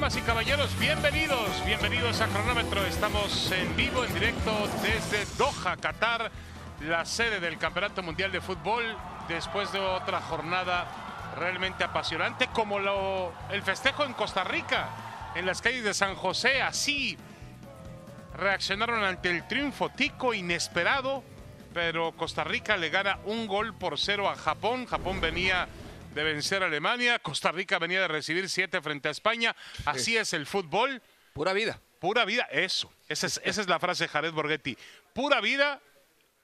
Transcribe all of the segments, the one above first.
Damas y caballeros, bienvenidos, bienvenidos a Cronómetro. Estamos en vivo, en directo desde Doha, Qatar, la sede del Campeonato Mundial de Fútbol, después de otra jornada realmente apasionante, como lo, el festejo en Costa Rica, en las calles de San José, así reaccionaron ante el triunfo tico inesperado, pero Costa Rica le gana un gol por cero a Japón. Japón venía de vencer a Alemania, Costa Rica venía de recibir siete frente a España. Así es el fútbol. Pura vida. Pura vida, eso. Esa es, esa es la frase de Jared Borghetti. Pura vida,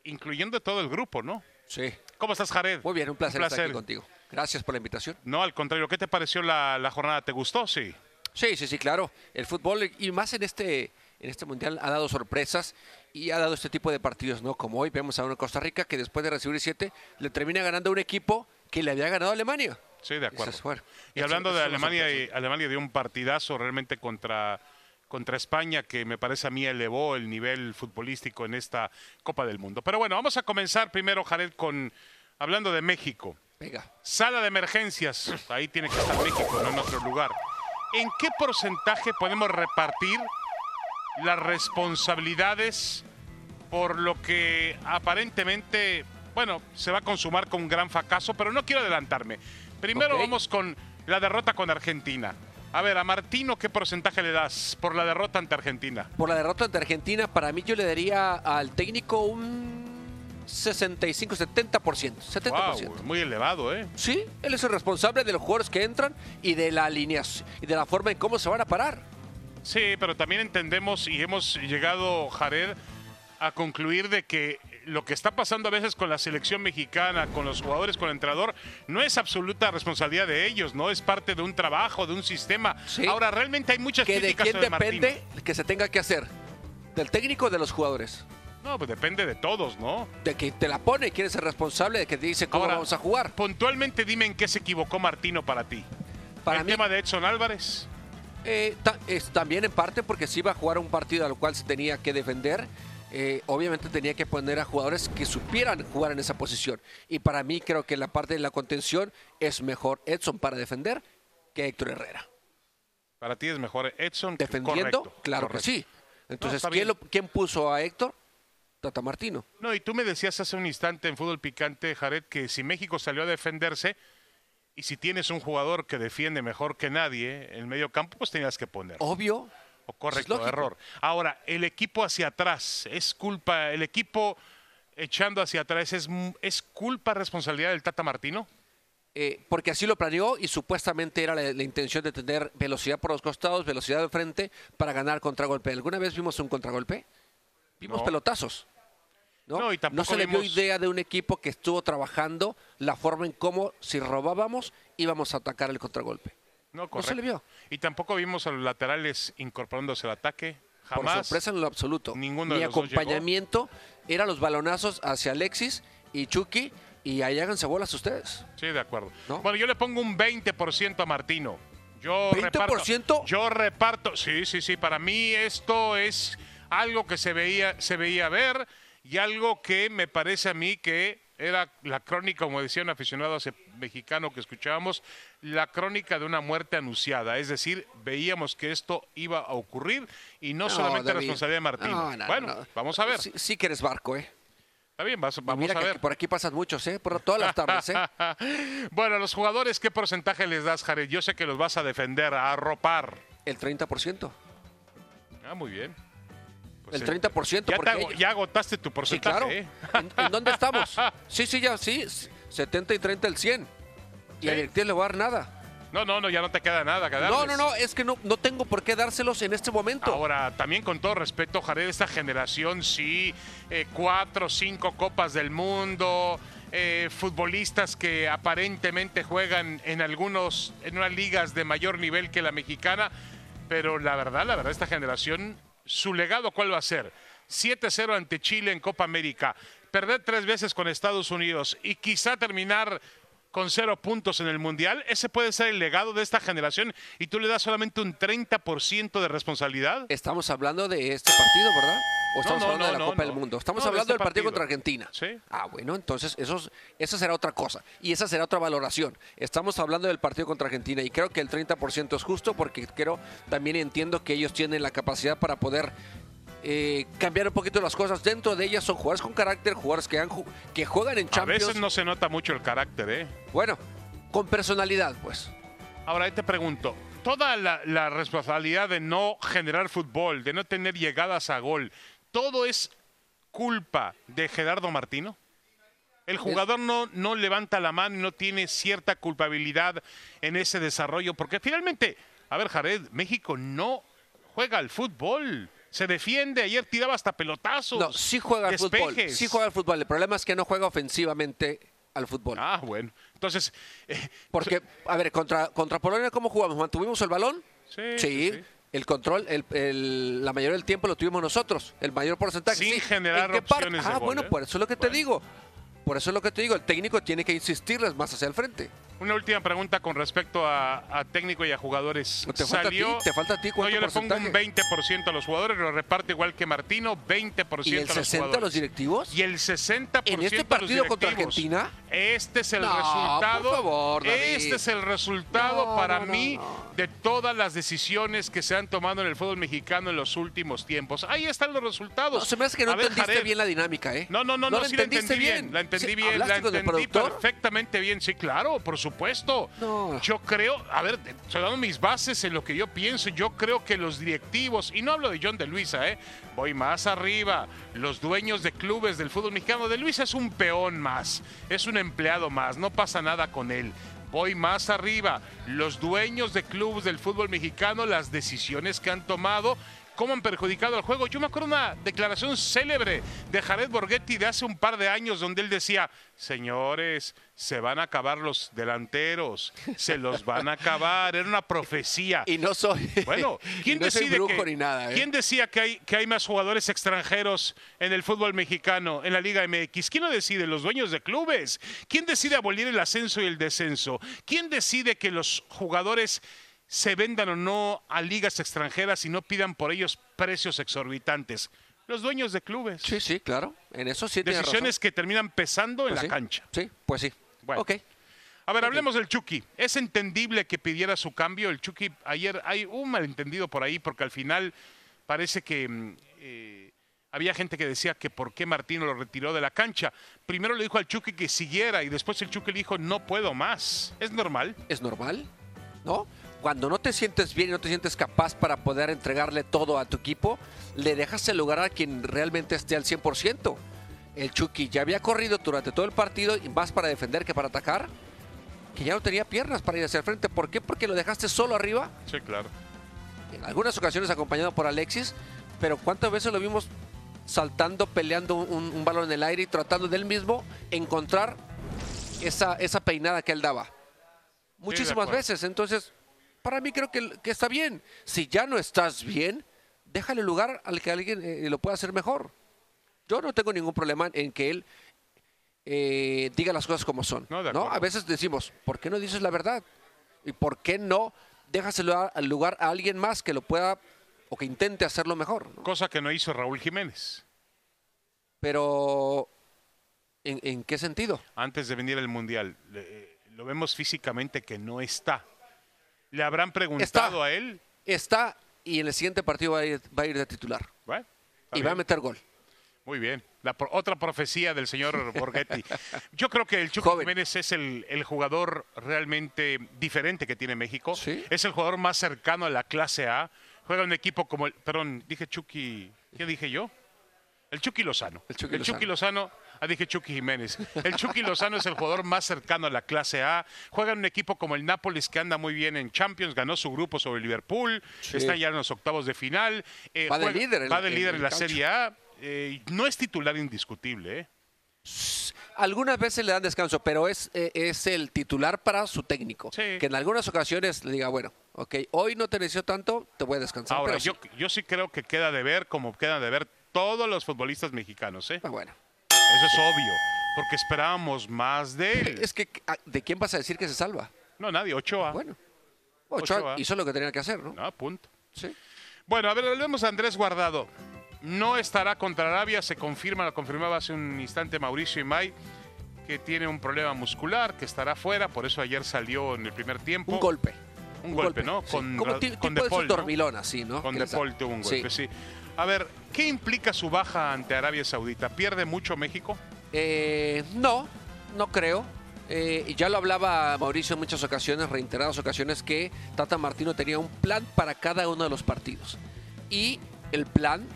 incluyendo todo el grupo, ¿no? Sí. ¿Cómo estás, Jared? Muy bien, un placer, estar aquí contigo. Gracias por la invitación. No, al contrario, ¿qué te pareció la, la jornada? ¿Te gustó? Sí. Sí, sí, sí, claro. El fútbol, y más en este, en este mundial, ha dado sorpresas y ha dado este tipo de partidos, ¿no? Como hoy vemos a una Costa Rica que después de recibir siete, le termina ganando a un equipo que le había ganado a Alemania. Sí, de acuerdo. Bueno, Y hablando eso de Alemania, y. Alemania dio un partidazo realmente contra, contra España que me parece a mí elevó el nivel futbolístico en esta Copa del Mundo. Pero bueno, vamos a comenzar primero, Jared, con hablando de México. Venga. Sala de emergencias, ahí tiene que estar México, no en otro lugar. ¿En qué porcentaje podemos repartir las responsabilidades por lo que aparentemente, bueno, se va a consumar con un gran fracaso, pero no quiero adelantarme. Primero vamos con la derrota con Argentina. A ver, a Martino, ¿qué porcentaje le das por la derrota ante Argentina? Por la derrota ante Argentina, para mí yo le daría al técnico un 65, 70%. 70%. Wow, muy elevado, ¿eh? Sí, él es el responsable de los jugadores que entran y de la alineación y de la forma en cómo se van a parar. Sí, pero también entendemos y hemos llegado, Jared, a concluir de que lo que está pasando a veces con la selección mexicana, con los jugadores, con el entrenador, no es absoluta responsabilidad de ellos, no es parte de un trabajo, de un sistema. Sí. Ahora, realmente hay muchas Que de críticas quién sobre Martino. depende que se tenga que hacer. ¿Del técnico o de los jugadores? No, pues depende de todos, ¿no? De que te la pone, quién es el responsable de que te dice cómo Ahora, vamos a jugar. Puntualmente dime en qué se equivocó Martino para ti. Para el mí, tema de Edson Álvarez. eh, ta- es también en parte porque si iba a jugar un partido al cual se tenía que defender, eh, obviamente tenía que poner a jugadores que supieran jugar en esa posición. Y para mí creo que la parte de la contención es mejor Edson para defender que Héctor Herrera. Para ti es mejor Edson. Defendiendo, Correcto, claro correcto. que sí. Entonces, ¿quién, bien. lo- quién puso a Héctor? Tata Martino. No, y tú me decías hace un instante en fútbol picante, Jared, que si México salió a defenderse y si tienes un jugador que defiende mejor que nadie en el medio campo, pues tenías que poner. Obvio. O correcto, error. Ahora, el equipo hacia atrás, es culpa, el equipo echando hacia atrás, ¿es, es culpa, responsabilidad del Tata Martino? eh, porque así lo planeó y supuestamente era la, la intención de tener velocidad por los costados, velocidad de frente para ganar contragolpe. ¿Alguna vez vimos un contragolpe? Vimos No. pelotazos. ¿no? No, y tampoco se le vimos- idea de un equipo que estuvo trabajando la forma en cómo si robábamos íbamos a atacar el contragolpe. No, No correcto. se le vio. Y tampoco vimos a los laterales incorporándose al ataque. Por Jamás. sorpresa en lo absoluto. ninguno Ni de los acompañamiento. Eran los balonazos hacia Alexis y Chucky y ahí háganse bolas ustedes. Sí, de acuerdo. ¿No? Bueno, yo le pongo un 20% a Martino. Yo ¿20%? reparto. Yo reparto. Sí, sí, sí. Para mí esto es algo que se veía, se veía ver y algo que me parece a mí que era la crónica, como decía un aficionado hace- mexicano que escuchábamos, la crónica de una muerte anunciada. Es decir, veíamos que esto iba a ocurrir y no, solamente David. responsabilidad de. No, no, bueno, no. vamos a ver. Sí, sí que eres barco, ¿eh? Está bien, vas- vamos mira a que ver. por aquí pasan muchos, ¿eh? Por todas las tardes, ¿eh? bueno, los jugadores, ¿qué porcentaje les das, Jared? Yo sé que los vas a defender, a arropar. El 30%. Ah, muy bien. Pues, El eh, 30%. Ya, porque ya agotaste tu Sí, porcentaje. claro. ¿eh? ¿En, en dónde estamos? Sí, sí, ya, sí. 70 y 30 el 100. Y Sí. a directivo le voy a dar nada. No, no, no, ya no te queda nada. que No, no, no, es que no, no tengo por qué dárselos en este momento. Ahora, también con todo respeto, Jared, esta generación, sí, eh, cuatro, cinco copas del mundo, eh, futbolistas que aparentemente juegan en algunos, en unas ligas de mayor nivel que la mexicana, pero la verdad, la verdad, esta generación, su legado, ¿cuál va a ser? 7-0 ante Chile en Copa América, perder tres veces con Estados Unidos y quizá terminar con cero puntos en el Mundial, ese puede ser el legado de esta generación y tú le das solamente un 30% de responsabilidad. Estamos hablando de este partido, ¿verdad? ¿O estamos no, hablando de no, la no, Copa no. del Mundo? Estamos No, de hablando este del partido, partido. contra Argentina. Sí. Ah, bueno, entonces eso, es- esa será otra cosa. Y esa será otra valoración. Estamos hablando del partido contra Argentina y creo que el 30% es justo porque creo, también entiendo que ellos tienen la capacidad para poder eh, cambiar un poquito las cosas. Dentro de ellas son jugadores con carácter, jugadores que, han, que juegan en A Champions. veces no se nota mucho el carácter, ¿eh? Bueno, con personalidad, pues. Ahora ahí te pregunto, toda la, la responsabilidad de no generar fútbol, de no tener llegadas a gol, ¿todo es culpa de Gerardo Martino? El jugador no, no levanta la mano y no tiene cierta culpabilidad en ese desarrollo, porque finalmente, a ver, Jared, México no juega al fútbol. Se defiende, ayer tiraba hasta pelotazos. No, sí juega al fútbol. Sí juega al fútbol. El problema es que no juega ofensivamente al fútbol. Ah, bueno. Entonces, eh, Porque, a ver, contra, contra Polonia, ¿cómo jugamos? ¿Mantuvimos el balón? Sí, sí, sí. El control, el, el- la mayoría del tiempo lo tuvimos nosotros. El mayor porcentaje. Sin sí. generar ¿En qué parte? opciones de Ah, gol, bueno, ¿eh? por eso es lo que te Bueno. digo. Por eso es lo que te digo. El técnico tiene que insistirles más hacia el frente. Una última pregunta con respecto a, a técnico y a jugadores. Te falta a ti, Salió, te falta a ti, no, ¿cuánto yo le pongo un porcentaje? 20% a los jugadores, lo reparte igual que Martino, 20% ¿Y el a los 60 a jugadores. los directivos? Y el 60% ¿En este a los partido contra. Argentina? Este es el No, resultado. por favor, David. este es el resultado No, para no, no, mí no. de todas las decisiones que se han tomado en el fútbol mexicano en los últimos tiempos. Ahí están los resultados. No, se me hace que no A ver, entendiste Jared, bien la dinámica, ¿eh? no, no, no, no, sí la entendí bien. La entendí Sí, bien, la ¿hablaste con el entendí perfectamente bien. Sí, claro, por supuesto. No. Yo creo, a ver, estoy dando mis bases en lo que yo pienso. Yo creo que los directivos, y no hablo de John de Luisa, ¿eh? voy más arriba. Los dueños de clubes del fútbol mexicano, de Luisa es un peón más, es un empleado más, no pasa nada con él. Voy más arriba. Los dueños de clubes del fútbol mexicano, las decisiones que han tomado, cómo han perjudicado al juego. Yo me acuerdo una declaración célebre de Jared Borghetti de hace un par de años donde él decía, señores, se van a acabar los delanteros, se los van a acabar. Era una profecía. Y no soy. Bueno, ¿quién no soy decide brujo que- ni nada, ¿eh? ¿Quién decía que hay, que hay más jugadores extranjeros en el fútbol mexicano, en la Liga MX? ¿Quién lo decide? Los dueños de clubes. ¿Quién decide abolir el ascenso y el descenso? ¿Quién decide que los jugadores se vendan o no a ligas extranjeras y no pidan por ellos precios exorbitantes? Los dueños de clubes. Sí, sí, claro. En eso sí Decisiones razón. que terminan pesando en Pues la cancha. Sí, pues sí. Bueno. Ok. A ver, hablemos del Chucky. ¿Es entendible que pidiera su cambio? El Chucky, ayer hay un malentendido por ahí, porque al final parece que mm, eh, había gente que decía que por qué Martino lo retiró de la cancha. Primero le dijo al Chucky que siguiera y después el Chucky le dijo no puedo más. ¿Es normal? Es normal, ¿no? Cuando no te sientes bien y no te sientes capaz para poder entregarle todo a tu equipo, le dejas el lugar a quien realmente esté al 100%. El Chucky ya había corrido durante todo el partido y más para defender que para atacar, que ya no tenía piernas para ir hacia el frente. ¿Por qué? Porque lo dejaste solo arriba, Sí, claro. en algunas ocasiones acompañado por Alexis, pero ¿cuántas veces lo vimos saltando, peleando un, un balón en el aire y tratando de él mismo encontrar esa, esa peinada que él daba? Muchísimas veces. Entonces, para mí creo que, que está bien. Si ya no estás bien, déjale lugar al que alguien eh, lo pueda hacer mejor. Yo no tengo ningún problema en que él eh, diga las cosas como son. No. A veces decimos, ¿por qué no dices la verdad? ¿Y por qué no dejas el lugar, a alguien más que lo pueda o que intente hacerlo mejor? ¿no? Cosa que no hizo Raúl Jiménez Pero, ¿en, en qué sentido? antes de venir al Mundial. Eh, lo vemos físicamente que no está. ¿Le habrán preguntado a él? Está y en el siguiente partido va a ir, va a ir de titular. Bueno, Y va a meter gol. Muy bien. La pro- otra profecía del señor Borghetti. Yo creo que el Chucky Joven. Jiménez es el, el jugador realmente diferente que tiene México. Sí. Es el jugador más cercano a la clase A. Juega en un equipo como el. Perdón, dije Chucky. ¿Qué dije yo? El Chucky Lozano. El Chucky Lozano. Ah, dije Chucky Jiménez. El Chucky Lozano es el jugador más cercano a la clase A. Juega en un equipo como el Nápoles que anda muy bien en Champions. Ganó su grupo sobre Liverpool. Sí. Está ya en los octavos de final. Eh, Va de líder va de líder en la. Serie A. Eh, no es titular indiscutible, ¿eh? Algunas veces le dan descanso, pero es, eh, es el titular para su técnico. Sí. Que en algunas ocasiones le diga, bueno, ok, hoy no te necesito tanto, te voy a descansar. Ahora, pero sí. yo, yo sí creo que queda de ver como quedan de ver todos los futbolistas mexicanos, ¿eh? Ah, bueno. Eso es obvio, porque esperábamos más de él. Es que, ah, ¿de quién vas a decir que se salva? No, nadie, Ochoa. Bueno, Ochoa Ochoa. hizo lo que tenía que hacer, ¿no? No, punto. Sí. Bueno, a ver, volvemos a Andrés Guardado. no estará contra Arabia, se confirma, lo confirmaba hace un instante Mauricio Imay, que tiene un problema muscular, que estará fuera, por eso ayer salió en el primer tiempo. Un golpe. Un, golpe, ¿no? sí. Con, Como con tipo de ¿no? así, ¿no? Con Que De le- Paul tuvo un golpe, sí. A ver, ¿qué implica su baja ante Arabia Saudita? ¿Pierde mucho México? Eh, no, no creo. Eh, ya lo hablaba Mauricio en muchas ocasiones, reiteradas ocasiones, que Tata Martino tenía un plan para cada uno de los partidos. Y el plan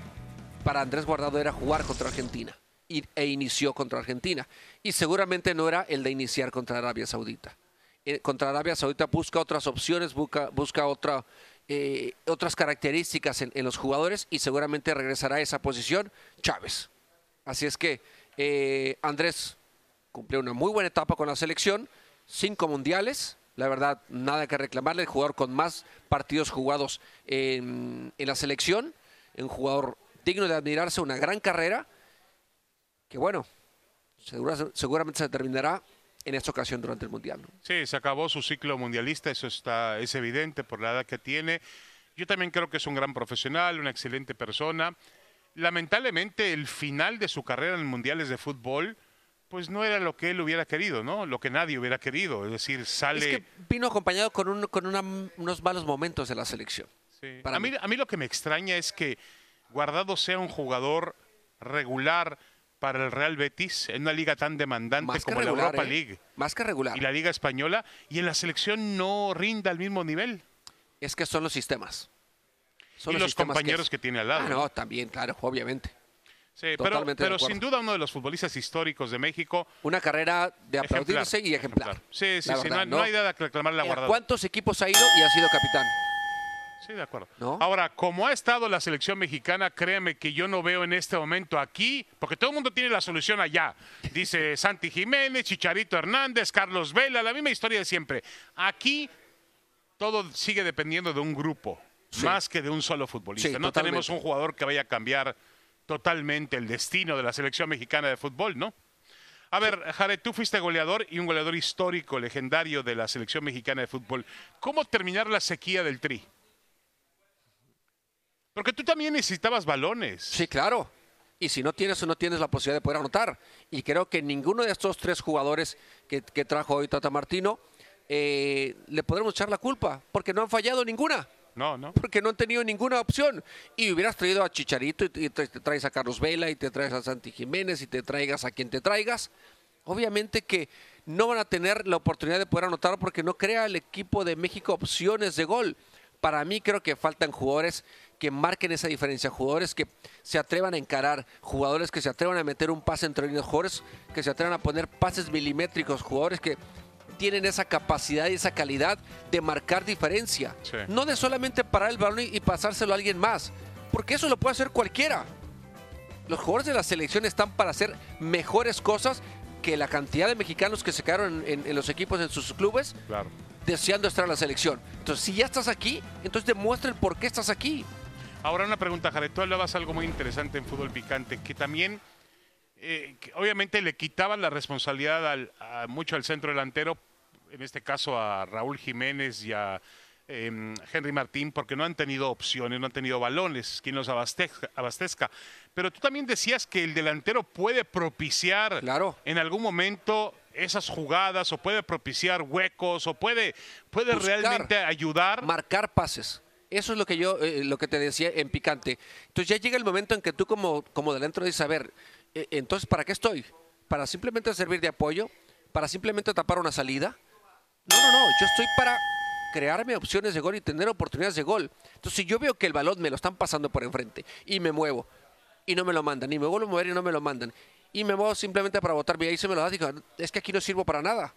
para Andrés Guardado era jugar contra Argentina. E inició contra Argentina. Y seguramente no era el de iniciar contra Arabia Saudita. Eh, contra Arabia Saudita busca otras opciones, busca, busca otra, eh, otras características en, los jugadores y seguramente regresará a esa posición Chávez. Así es que eh, Andrés cumplió una muy buena etapa con la selección, cinco mundiales, la verdad, nada que reclamarle, el jugador con más partidos jugados en, la selección, un jugador digno de admirarse, una gran carrera, que bueno, segura- seguramente se terminará en esta ocasión durante el mundial. ¿no? Sí, se acabó su ciclo mundialista, eso está, es evidente por la edad que tiene. Yo también creo que es un gran profesional, una excelente persona. Lamentablemente, el final de su carrera en mundiales de fútbol, pues no era lo que él hubiera querido, ¿no? Lo que nadie hubiera querido. Es decir, sale. Es que vino acompañado con, un- con una- unos malos momentos de la selección. Sí. para A, mí, mí. a mí lo que me extraña es que Guardado sea un jugador regular para el Real Betis en una liga tan demandante Más que como regular, la Europa ¿eh? League Más que regular. y la Liga Española y en la selección no rinda al mismo nivel. Es que son los sistemas. Son y los sistemas compañeros es- que, tiene al lado. Ah, no, también, claro, obviamente. Sí, pero, Totalmente pero acuerdo. sin duda uno de los futbolistas históricos de México. Una carrera de Ejemplar, aplaudirse y ejemplar. Sí, sí, La sí, verdad, no, no hay nada que reclamarle a ¿A Guardado. cuántos equipos ha ido y ha sido capitán? Sí, de acuerdo. ¿No? Ahora, como ha estado la selección mexicana, créeme que yo no veo en este momento aquí, porque todo el mundo tiene la solución allá. Dice Santi Jiménez, Chicharito Hernández, Carlos Vela, la misma historia de siempre. Aquí todo sigue dependiendo de un grupo, Sí. más que de un solo futbolista. Sí, no totalmente. tenemos un jugador que vaya a cambiar totalmente el destino de la selección mexicana de fútbol, ¿no? A ver, Jared, tú fuiste goleador y un goleador histórico, legendario de la selección mexicana de fútbol. ¿Cómo terminar la sequía del tri? Porque tú también necesitabas balones. Sí, claro. Y si no tienes o no tienes la posibilidad de poder anotar. Y creo que ninguno de estos tres jugadores que, que trajo hoy Tata Martino eh, le podremos echar la culpa, porque no han fallado ninguna. No, no. porque no han tenido ninguna opción. Y hubieras traído a Chicharito y te, y te traes a Carlos Vela y te traes a Santi Jiménez y te traigas a quien te traigas. Obviamente que no van a tener la oportunidad de poder anotar porque no crea el equipo de México opciones de gol. Para mí creo que faltan jugadores que marquen esa diferencia, jugadores que se atrevan a encarar, jugadores que se atrevan a meter un pase entre líneas, jugadores que se atrevan a poner pases milimétricos, jugadores que tienen esa capacidad y esa calidad de marcar diferencia. Sí. No de solamente parar el balón y, pasárselo a alguien más, porque eso lo puede hacer cualquiera. Los jugadores de la selección están para hacer mejores cosas que la cantidad de mexicanos que se quedaron en, en los equipos, en sus clubes, Claro. deseando estar en la selección. Entonces, si ya estás aquí, entonces demuestra el por qué estás aquí. Ahora una pregunta, Jared. Tú hablabas algo muy interesante en fútbol picante, que también, eh, que obviamente le quitaban la responsabilidad al- a mucho al centro delantero, en este caso a Raúl Jiménez y a eh, Henry Martín, porque no han tenido opciones, no han tenido balones, quien los abastezca, abastezca. Pero tú también decías que el delantero puede propiciar Claro. en algún momento esas jugadas, o puede propiciar huecos, o puede, puede Buscar. realmente ayudar. marcar pases. Eso es lo que yo, eh, lo que te decía en picante. Entonces ya llega el momento en que tú como, como delantero dices, a ver, eh, entonces ¿para qué estoy? ¿Para simplemente servir de apoyo? ¿Para simplemente tapar una salida? No, no, no, yo estoy para crearme opciones de gol y tener oportunidades de gol. Entonces si yo veo que el balón me lo están pasando por enfrente y me muevo y no me lo mandan, y me vuelvo a mover y no me lo mandan, y me muevo simplemente para botar, y ahí se me lo da, digo, es que aquí no sirvo para nada.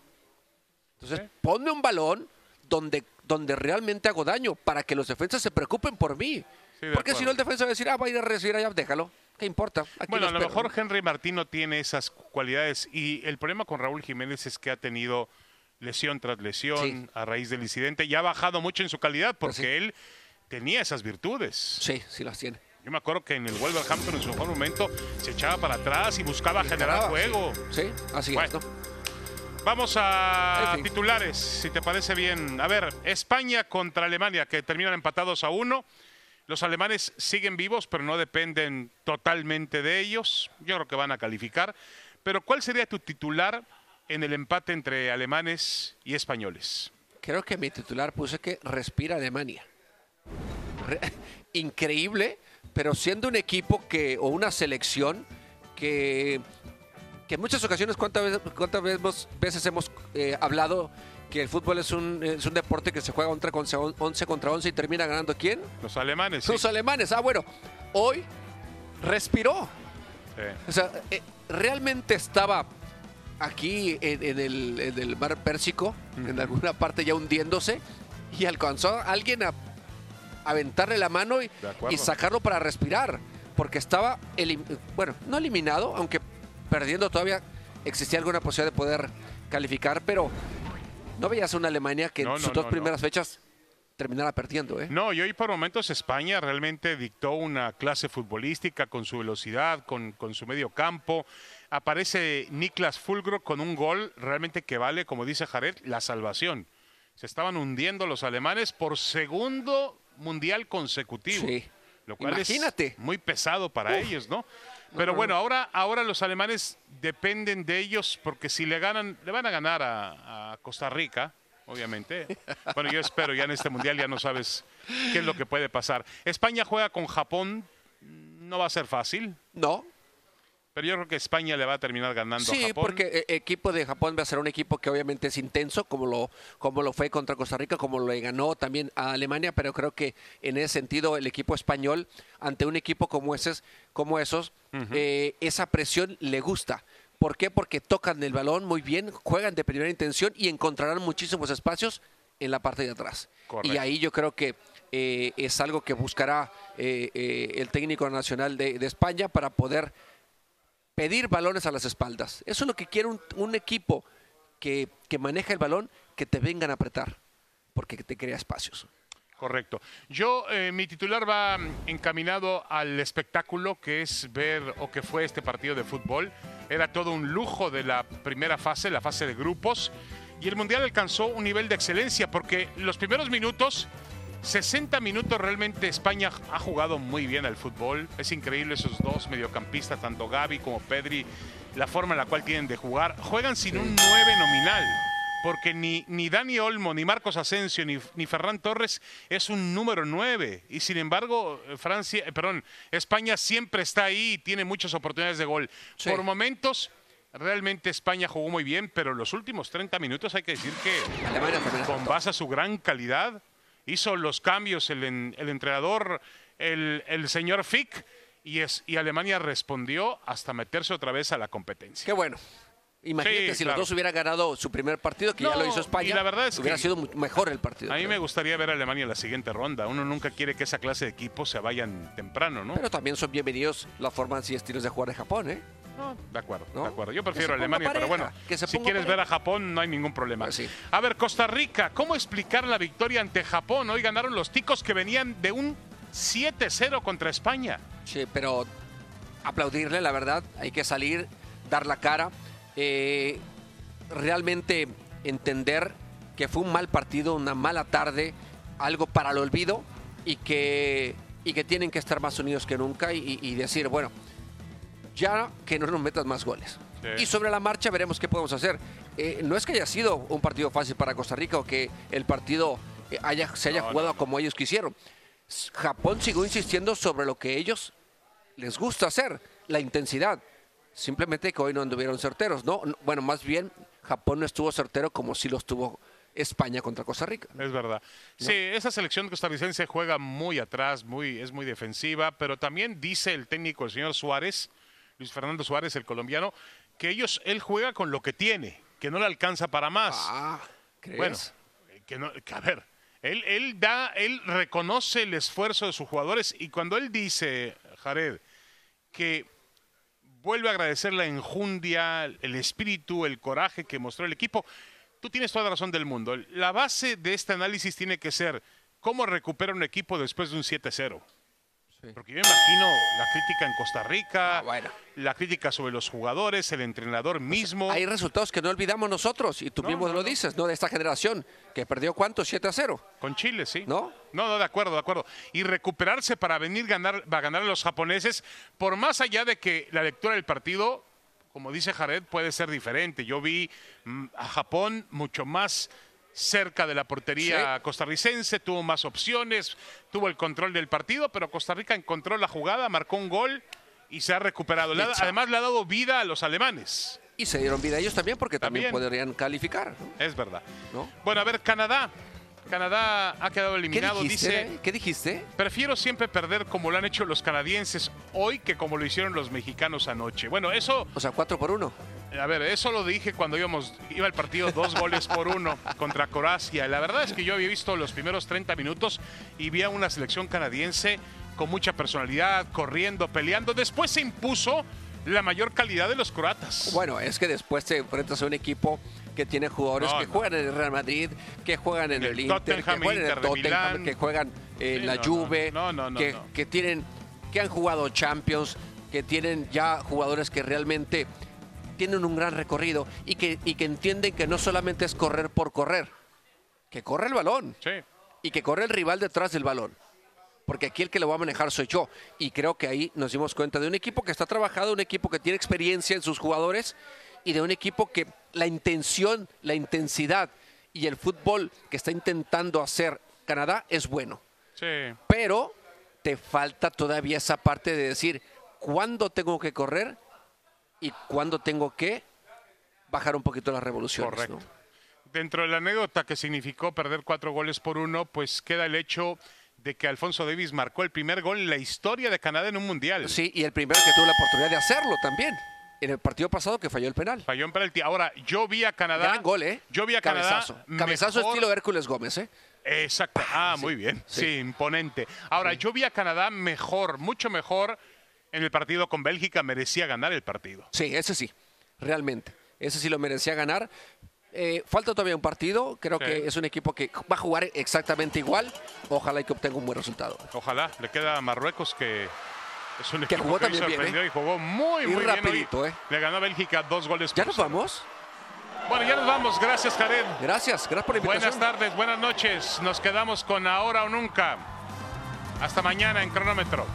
Entonces, ponme un balón donde, donde realmente hago daño para que los defensas se preocupen por mí. Sí, Porque si no, el defensa va a decir, ah, va a ir a recibir allá, déjalo. ¿Qué importa? Aquí Bueno, a lo mejor. Henry Martín no tiene esas cualidades y el problema con Raúl Jiménez es que ha tenido lesión tras lesión Sí. a raíz del incidente y ha bajado mucho en su calidad porque sí. él tenía esas virtudes. Sí, sí las tiene. Yo me acuerdo que en el Wolverhampton en su mejor momento se echaba para atrás y buscaba generar juego. Sí, así Bueno. es, ¿no? Vamos a titulares, si te parece bien. A ver, España contra Alemania, que terminan empatados a uno. Los alemanes siguen vivos, pero no dependen totalmente de ellos. Yo creo que van a calificar. Pero ¿cuál sería tu titular en el empate entre alemanes y españoles? Creo que mi titular puse que respira Alemania. Re- increíble, pero siendo un equipo que o una selección que, que en muchas ocasiones, ¿cuántas veces, cuántas veces, veces hemos eh, hablado que el fútbol es un, es un deporte que se juega 11 contra 11 contra 11 y termina ganando quién? Los alemanes. sí. Los alemanes. Ah, bueno, hoy respiró. Sí. O sea, eh, realmente estaba aquí en, en el, en el mar Pérsico, en alguna parte ya hundiéndose, y alcanzó a alguien a aventarle la mano y, y sacarlo para respirar, porque estaba, bueno, no eliminado, aunque perdiendo todavía existía alguna posibilidad de poder calificar, pero no veías una Alemania que No, en sus no, dos no, primeras fechas terminara perdiendo, ¿eh? No, y hoy por momentos España realmente dictó una clase futbolística con su velocidad, con, con su medio campo. Aparece Niklas Fulgro con un gol realmente que vale, como dice Jared, la salvación. Se estaban hundiendo los alemanes por segundo mundial consecutivo. Sí. Lo cual Imagínate. es muy pesado para ellos, ¿no? Pero bueno, ahora, ahora los alemanes dependen de ellos porque si le ganan, le van a ganar a, a Costa Rica, obviamente. Bueno, yo espero, ya en este mundial ya no sabes qué es lo que puede pasar. España juega con Japón, no va a ser fácil, No, pero yo creo que España le va a terminar ganando a Sí, Japón. porque el equipo de Japón va a ser un equipo que obviamente es intenso, como lo, como lo fue contra Costa Rica, como lo ganó también a Alemania, pero creo que en ese sentido el equipo español, ante un equipo como, ese, como esos, eh, esa presión le gusta. ¿Por qué? Porque tocan el balón muy bien, juegan de primera intención y encontrarán muchísimos espacios en la parte de atrás. Correcto. Y ahí yo creo que eh, es algo que buscará eh, eh, el técnico nacional de, de España para poder pedir balones a las espaldas. Eso es lo que quiere un, equipo que, que maneja el balón, que te vengan a apretar, porque te crea espacios. Correcto. Yo, eh, mi titular va mm, encaminado al espectáculo que es ver o que fue este partido de fútbol. Era todo un lujo de la primera fase, la fase de grupos. Y el Mundial alcanzó un nivel de excelencia porque los primeros minutos, 60 minutos realmente España ha jugado muy bien al fútbol. Es increíble esos dos mediocampistas, tanto Gaby como Pedri, la forma en la cual tienen de jugar. Juegan sin un 9 nominal porque ni, ni Dani Olmo, ni Marcos Asensio, ni, ni Ferran Torres es un número 9. Y sin embargo, eh, Francia, eh, perdón, España siempre está ahí y tiene muchas oportunidades de gol. Sí. Por momentos, realmente España jugó muy bien, pero los últimos 30 minutos hay que decir que Alemania con base a su gran calidad, hizo los cambios el, el entrenador, el, el señor Fick, y, es, y Alemania respondió hasta meterse otra vez a la competencia. Qué bueno. Imagínate Sí, si claro. los dos hubieran ganado su primer partido, que ya lo hizo España, y la verdad es hubiera que- sido mejor el partido. A mí creo. me gustaría ver a Alemania en la siguiente ronda. Uno nunca quiere que esa clase de equipos se vayan temprano, ¿no? Pero también son bienvenidos las formas y estilos de jugar de Japón, ¿eh? No, de acuerdo, ¿No? de acuerdo. Yo Que prefiero Alemania, pero bueno, que se si quieres ver a. Japón no hay ningún problema. Pues sí. A ver, Costa Rica, ¿cómo explicar la victoria ante Japón? Hoy ganaron los ticos que venían de un 7-0 contra España. Sí, pero aplaudirle, la verdad, hay que salir, dar la cara, eh, realmente entender que fue un mal partido, una mala tarde, algo para el olvido y que, y que tienen que estar más unidos que nunca y, y decir, bueno, ya que no nos metas más goles. Sí. Y sobre la marcha veremos qué podemos hacer. Eh, no es que haya sido un partido fácil para Costa Rica o que el partido eh, haya, se haya No, jugado no, como ellos quisieron. Japón siguió insistiendo sobre lo que ellos les gusta hacer, la intensidad. Simplemente que hoy no anduvieron certeros, ¿no? No, Bueno, más bien Japón no estuvo certero como si lo estuvo España contra Costa Rica. Es verdad. Sí, esa selección costarricense juega muy atrás, muy, es muy defensiva, pero también dice el técnico, el señor Suárez, Luis Fernando Suárez, el colombiano, que ellos, él juega con lo que tiene, que no le alcanza para más. Ah, ¿crees? Bueno, eh, que no, que a ver, él, él da, él reconoce el esfuerzo de sus jugadores y cuando él dice, Jared, que vuelve a agradecer la enjundia, el espíritu, el coraje que mostró el equipo, tú tienes toda la razón del mundo. La base de este análisis tiene que ser cómo recupera un equipo después de un 7-0. Porque yo imagino la crítica en Costa Rica, Ah, bueno. la crítica sobre los jugadores, el entrenador mismo. Hay resultados que no olvidamos nosotros, y tú No, mismo no, lo no. dices, ¿no? De esta generación, que perdió cuánto, 7 a 0. Con Chile, sí. ¿No? No, no, de acuerdo, de acuerdo. Y recuperarse para venir ganar, a ganar a los japoneses, por más allá de que la lectura del partido, como dice Jared, puede ser diferente. Yo vi mm, a Japón mucho más cerca de la portería costarricense, tuvo más opciones, tuvo el control del partido, pero Costa Rica encontró la jugada, marcó un gol y se ha recuperado. Le ha- Hecho. además le ha dado vida a los alemanes. Y se dieron vida ellos también, porque también, También. podrían calificar. ¿no? Es verdad. ¿No? Bueno, a ver, Canadá. Canadá ha quedado ¿Qué eliminado, dijiste? dice. ¿Qué dijiste? Prefiero siempre perder como lo han hecho los canadienses hoy que como lo hicieron los mexicanos anoche. Bueno, eso, O sea, 4 por 1. A ver, eso lo dije cuando íbamos, iba el partido dos goles por uno contra Croacia. La verdad es que yo había visto los primeros 30 minutos y vi a una selección canadiense con mucha personalidad, corriendo, peleando. Después se impuso la mayor calidad de los croatas. Bueno, es que después te enfrentas a un equipo que tiene jugadores No, que no. juegan en el Real Madrid, que juegan en El el, Inter, que juegan en el Tottenham, que juegan en Sí, la no, Juve, que tienen, que han jugado Champions, que tienen ya jugadores que realmente tienen un gran recorrido y que, y que entienden que no solamente es correr por correr, que corre el balón Sí. y que corre el rival detrás del balón. Porque aquí el que lo va a manejar soy yo. Y creo que ahí nos dimos cuenta de un equipo que está trabajado, un equipo que tiene experiencia en sus jugadores y de un equipo que la intención, la intensidad y el fútbol que está intentando hacer Canadá es bueno. Sí. Pero te falta todavía esa parte de decir cuándo tengo que correr y cuándo tengo que bajar un poquito las revoluciones. Correcto. ¿no? Dentro de la anécdota que significó perder cuatro goles por uno, pues queda el hecho de que Alfonso Davis marcó el primer gol en la historia de Canadá en un mundial. Sí, y el primero que tuvo la oportunidad de hacerlo también. En el partido pasado que falló el penal. Falló en penalti. Ahora, yo vi a Canadá. Gran gol, ¿eh? Yo vi a Cabezazo. Canadá. Cabezazo mejor- estilo Hércules Gómez, ¿eh? Exacto. Ah, Sí, muy bien. Sí, sí. imponente. Ahora, yo vi a Canadá mejor, mucho mejor en el partido con Bélgica. Merecía ganar el partido. Sí, ese sí, realmente. Ese sí lo merecía ganar. Eh, falta todavía un partido. Creo Sí. que es un equipo que va a jugar exactamente igual. Ojalá y que obtenga un buen resultado. Ojalá. Le queda a Marruecos que. Es un Que equipo jugó que también bien, ¿eh? y jugó muy, Y muy rapidito, bien. ¿eh? Le ganó a Bélgica dos goles ¿Ya nos cero. vamos? Bueno, ya nos vamos. Gracias, Jared. Gracias, gracias por la invitación. Buenas tardes, buenas noches. Nos quedamos con Ahora o Nunca. Hasta mañana en Cronómetro.